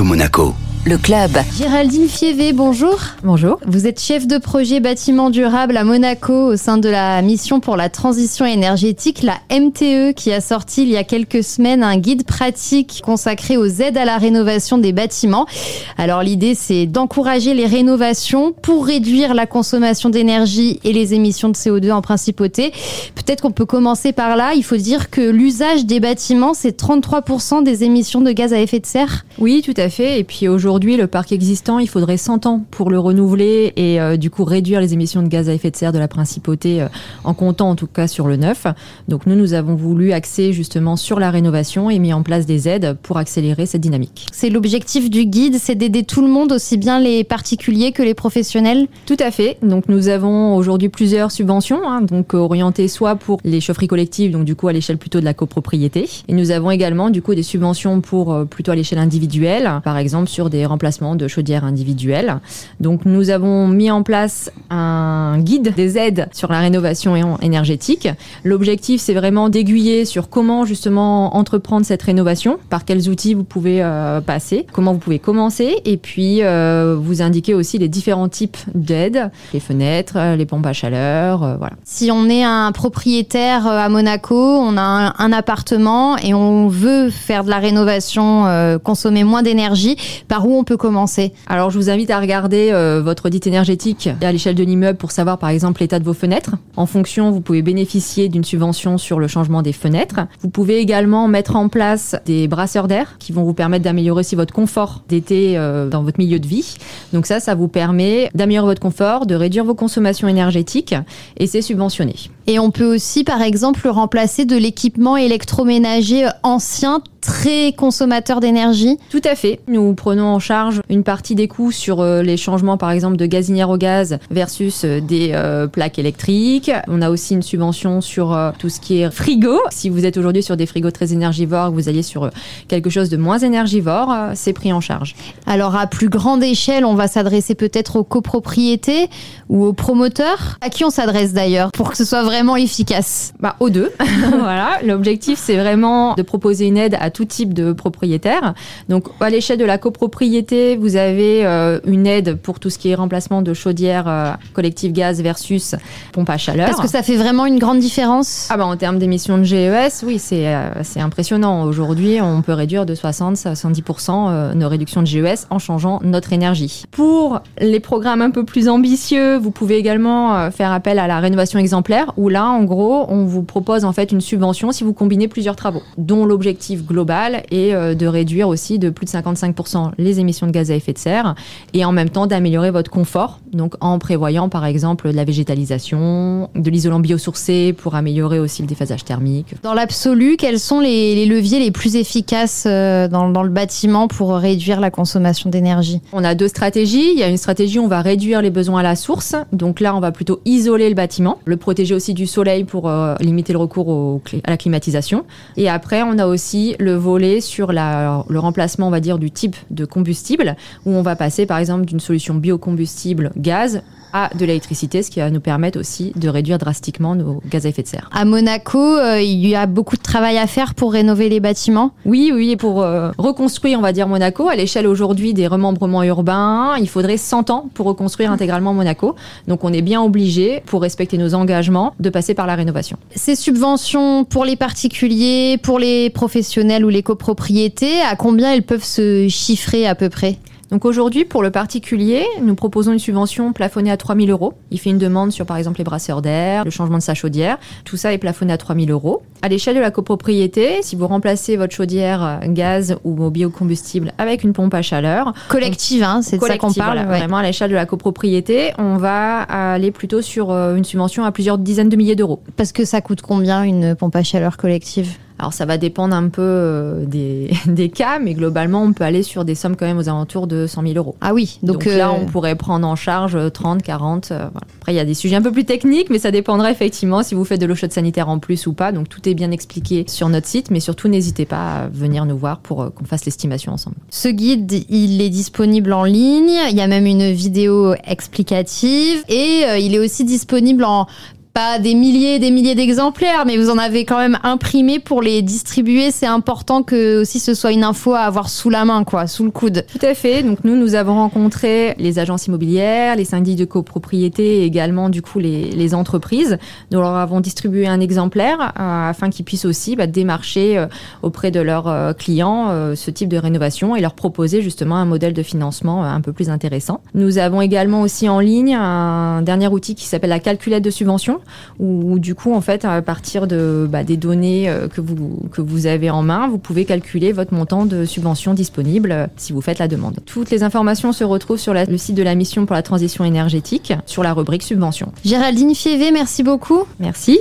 Monaco. Le club. Géraldine Fievé, bonjour. Bonjour. Vous êtes chef de projet bâtiment durable à Monaco au sein de la mission pour la transition énergétique, la MTE, qui a sorti il y a quelques semaines un guide pratique consacré aux aides à la rénovation des bâtiments. Alors l'idée, c'est d'encourager les rénovations pour réduire la consommation d'énergie et les émissions de CO2 en principauté. Peut-être qu'on peut commencer par là. Il faut dire que l'usage des bâtiments, c'est 33% des émissions de gaz à effet de serre. Oui, tout à fait. Et puis aujourd'hui, Aujourd'hui, le parc existant, il faudrait 100 ans pour le renouveler et euh, du coup réduire les émissions de gaz à effet de serre de la principauté euh, en comptant en tout cas sur le neuf. Donc nous, nous avons voulu axer justement sur la rénovation et mis en place des aides pour accélérer cette dynamique. C'est l'objectif du guide, c'est d'aider tout le monde, aussi bien les particuliers que les professionnels? Tout à fait. Donc nous avons aujourd'hui plusieurs subventions, hein, donc orientées soit pour les chaufferies collectives, donc du coup à l'échelle plutôt de la copropriété. Et nous avons également du coup des subventions pour euh, plutôt à l'échelle individuelle, par exemple sur des remplacement de chaudières individuelles. Donc nous avons mis en place un guide des aides sur la rénovation énergétique. L'objectif c'est vraiment d'aiguiller sur comment justement entreprendre cette rénovation, par quels outils vous pouvez euh, passer, comment vous pouvez commencer et puis euh, vous indiquer aussi les différents types d'aides, les fenêtres, les pompes à chaleur, euh, voilà. Si on est un propriétaire à Monaco, on a un appartement et on veut faire de la rénovation, consommer moins d'énergie, par où on peut commencer Alors, je vous invite à regarder euh, votre audit énergétique à l'échelle de l'immeuble pour savoir, par exemple, l'état de vos fenêtres. En fonction, vous pouvez bénéficier d'une subvention sur le changement des fenêtres. Vous pouvez également mettre en place des brasseurs d'air qui vont vous permettre d'améliorer aussi votre confort d'été euh, dans votre milieu de vie. Donc ça, ça vous permet d'améliorer votre confort, de réduire vos consommations énergétiques et c'est subventionné. Et on peut aussi, par exemple, remplacer de l'équipement électroménager ancien très consommateur d'énergie Tout à fait. Nous prenons en charge une partie des coûts sur euh, les changements, par exemple, de gazinière au gaz versus euh, des euh, plaques électriques. On a aussi une subvention sur tout ce qui est frigo. Si vous êtes aujourd'hui sur des frigos très énergivores, vous alliez sur quelque chose de moins énergivore, c'est pris en charge. Alors, à plus grande échelle, on va s'adresser peut-être aux copropriétés ou aux promoteurs. À qui on s'adresse d'ailleurs pour que ce soit vraiment efficace bah, Aux deux. voilà. L'objectif, c'est vraiment de proposer une aide à tout type de propriétaires. Donc, à l'échelle de la copropriété, vous avez euh, une aide pour tout ce qui est remplacement de chaudières euh, collectives gaz versus pompe à chaleur. Est-ce que ça fait vraiment une grande différence Ah bah, en termes d'émissions de GES, oui, c'est euh, c'est impressionnant. Aujourd'hui, on peut réduire de 60 à 70% nos réductions de GES en changeant notre énergie. Pour les programmes un peu plus ambitieux, vous pouvez également faire appel à la rénovation exemplaire, où là, en gros, on vous propose en fait une subvention si vous combinez plusieurs travaux, dont l'objectif global et euh, de réduire aussi de plus de 55% les émissions de gaz à effet de serre et en même temps d'améliorer votre confort, donc en prévoyant par exemple de la végétalisation, de l'isolant biosourcé pour améliorer aussi le déphasage thermique. Dans l'absolu, quels sont les, leviers les plus efficaces euh, dans, dans, le bâtiment pour réduire la consommation d'énergie? On a deux stratégies. Il y a une stratégie où on va réduire les besoins à la source. Donc là, on va plutôt isoler le bâtiment, le protéger aussi du soleil pour euh, limiter le recours à la climatisation. Et après, on a aussi le volet sur le remplacement, on va dire, du type de combustible, où on va passer par exemple d'une solution biocombustible gaz à de l'électricité, ce qui va nous permettre aussi de réduire drastiquement nos gaz à effet de serre. À Monaco, euh, il y a beaucoup de travail à faire pour rénover les bâtiments Oui, oui, et pour euh, reconstruire, on va dire, Monaco, à l'échelle aujourd'hui des remembrements urbains, il faudrait 100 ans pour reconstruire intégralement Monaco. Donc on est bien obligé, pour respecter nos engagements, de passer par la rénovation. Ces subventions pour les particuliers, pour les professionnels ou les copropriétés, à combien elles peuvent se chiffrer à peu près? Donc aujourd'hui, pour le particulier, nous proposons une subvention plafonnée à 3 000 euros. Il fait une demande sur, par exemple, les brasseurs d'air, le changement de sa chaudière. Tout ça est plafonné à 3 000 euros. À l'échelle de la copropriété, si vous remplacez votre chaudière euh, gaz ou biocombustible avec une pompe à chaleur. Collective, hein, c'est de ça qu'on parle. Vraiment, à l'échelle de la copropriété, on va aller plutôt sur euh, une subvention à plusieurs dizaines de milliers d'euros. Parce que ça coûte combien une pompe à chaleur collective? Alors ça va dépendre un peu euh, des, des, cas, mais globalement on peut aller sur des sommes quand même aux alentours de 100 000 euros. Ah oui, donc, là euh, on pourrait prendre en charge 30, 40. Euh, Après il y a des sujets un peu plus techniques, mais ça dépendrait effectivement si vous faites de l'eau chaude sanitaire en plus ou pas. Donc tout est bien expliqué sur notre site, mais surtout n'hésitez pas à venir nous voir pour qu'on fasse l'estimation ensemble. Ce guide, il est disponible en ligne. Il y a même une vidéo explicative et il est aussi disponible en pas des milliers et des milliers d'exemplaires, mais vous en avez quand même imprimé pour les distribuer. C'est important que aussi ce soit une info à avoir sous la main, quoi, sous le coude. Tout à fait. Donc nous, nous avons rencontré les agences immobilières, les syndics de copropriété et également du coup les, les entreprises. Nous leur avons distribué un exemplaire euh, afin qu'ils puissent aussi bah, démarcher euh, auprès de leurs euh, clients euh, ce type de rénovation et leur proposer justement un modèle de financement euh, un peu plus intéressant. Nous avons également aussi en ligne un dernier outil qui s'appelle la calculette de subvention où, où, du coup en fait à partir de bah, des données euh, que vous que vous avez en main, vous pouvez calculer votre montant de subvention disponible euh, si vous faites la demande. Toutes les informations se retrouvent sur la, le site de la mission pour la transition énergétique sur la rubrique subvention. Géraldine Fievé, merci beaucoup. Merci.